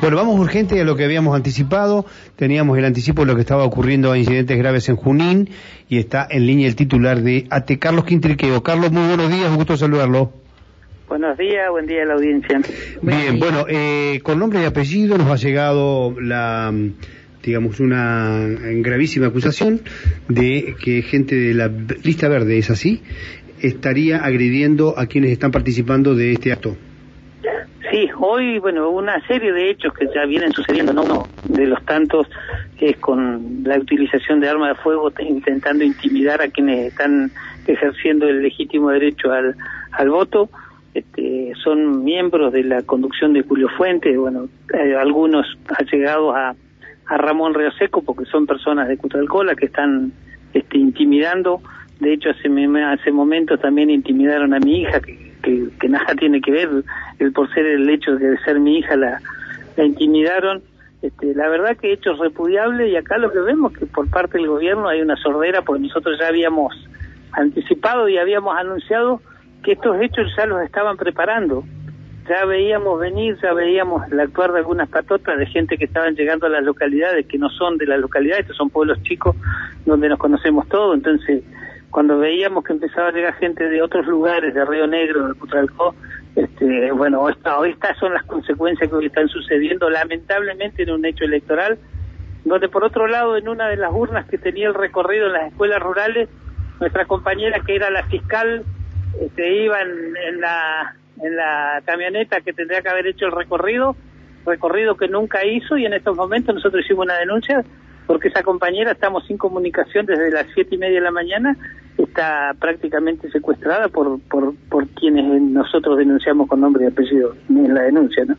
Bueno, vamos urgente a lo que habíamos anticipado. Teníamos el anticipo de lo que estaba ocurriendo a incidentes graves en Junín y está en línea el titular de AT, Carlos Quintriqueo. Carlos, muy buenos días, un gusto saludarlo. Buenos días, buen día a la audiencia. Bien, bueno, eh, con nombre y apellido nos ha llegado la digamos, una gravísima acusación de que gente de la lista verde, ¿es así? Estaría agrediendo a quienes están participando de este acto. Sí, hoy, bueno, una serie de hechos que ya vienen sucediendo, no uno de los tantos es con la utilización de armas de fuego intentando intimidar a quienes están ejerciendo el legítimo derecho al, al voto. Este, son miembros de la conducción de Julio Fuentes, bueno, eh, algunos han llegado a, a Ramón Seco porque son personas de Cutralcola que están este, intimidando. De hecho, hace, hace momentos también intimidaron a mi hija, que, que, nada tiene que ver, el por ser el hecho de ser mi hija la, la intimidaron. Este, la verdad que hechos repudiables y acá lo que vemos que por parte del gobierno hay una sordera porque nosotros ya habíamos anticipado y habíamos anunciado que estos hechos ya los estaban preparando ya veíamos venir, ya veíamos el actuar de algunas patotas de gente que estaban llegando a las localidades que no son de las localidades, estos son pueblos chicos donde nos conocemos todos, entonces cuando veíamos que empezaba a llegar gente de otros lugares, de Río Negro, de Putralcó, este, bueno, estas son las consecuencias que están sucediendo lamentablemente en un hecho electoral, donde por otro lado en una de las urnas que tenía el recorrido en las escuelas rurales, nuestra compañera que era la fiscal, este, iba en la camioneta que tendría que haber hecho el recorrido, recorrido que nunca hizo y en estos momentos nosotros hicimos una denuncia porque esa compañera estamos sin comunicación desde las siete y media de la mañana, está prácticamente secuestrada por, por, por quienes nosotros denunciamos con nombre y apellido en la denuncia, ¿no?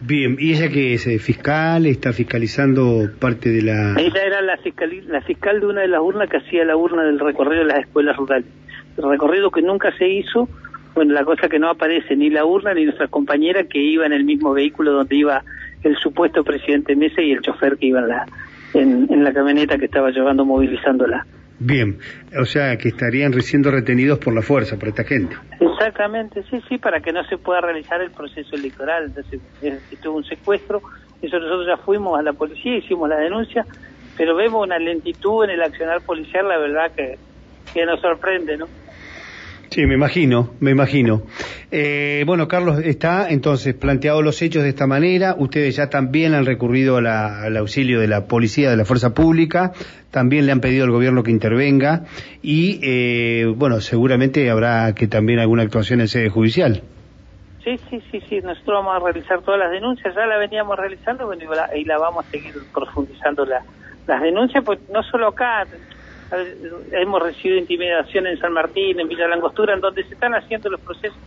Bien, ¿y ella que es eh, fiscal? ¿Está fiscalizando parte de la...? Ella era la fiscal, la fiscal de una de las urnas que hacía la urna del recorrido de las escuelas rurales. El recorrido que nunca se hizo bueno, la cosa que no aparece ni la urna ni nuestra compañera que iba en el mismo vehículo donde iba el supuesto presidente Mesa y el chofer que iba en la, en, la camioneta que estaba llevando movilizándola. Bien, o sea que estarían siendo retenidos por la fuerza, por esta gente. Exactamente, sí, sí, para que no se pueda realizar el proceso electoral. Entonces, tuvo un secuestro, eso nosotros ya fuimos a la policía, hicimos la denuncia, pero vemos una lentitud en el accionar policial, la verdad que, que nos sorprende, ¿no? Sí, me imagino, me imagino. Eh, bueno, Carlos, está entonces planteado los hechos de esta manera. Ustedes ya también han recurrido al auxilio de la policía, de la fuerza pública. También le han pedido al gobierno que intervenga. Y, eh, bueno, seguramente habrá que también alguna actuación en sede judicial. Sí, sí, sí, sí. Nosotros vamos a realizar todas las denuncias. Ya la veníamos realizando bueno, y, la, vamos a seguir profundizando las denuncias, pues no solo acá hemos recibido intimidación en San Martín, en Villa Langostura, en donde se están haciendo los procesos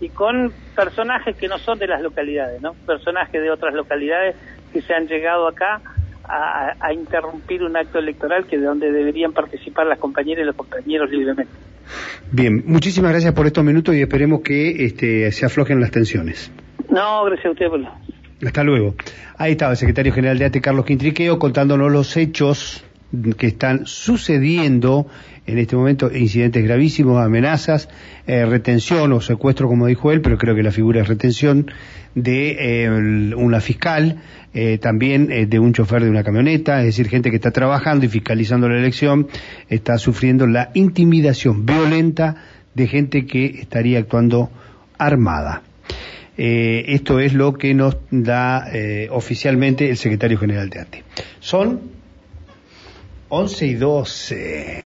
y con personajes que no son de las localidades, ¿no? Personajes de otras localidades que se han llegado acá a, interrumpir un acto electoral que de donde deberían participar las compañeras y los compañeros libremente. Bien, muchísimas gracias por estos minutos y esperemos que este, se aflojen las tensiones. No, gracias a usted por Hasta luego. Ahí estaba el secretario general de ATE, Carlos Quintriqueo, contándonos los hechos que están sucediendo en este momento incidentes gravísimos, amenazas, eh, retención o secuestro, como dijo él, pero creo que la figura es retención de eh, una fiscal, eh, también de un chofer de una camioneta, es decir, gente que está trabajando y fiscalizando la elección, está sufriendo la intimidación violenta de gente que estaría actuando armada. esto es lo que nos da oficialmente el secretario general de ATE. Son 11 y 12.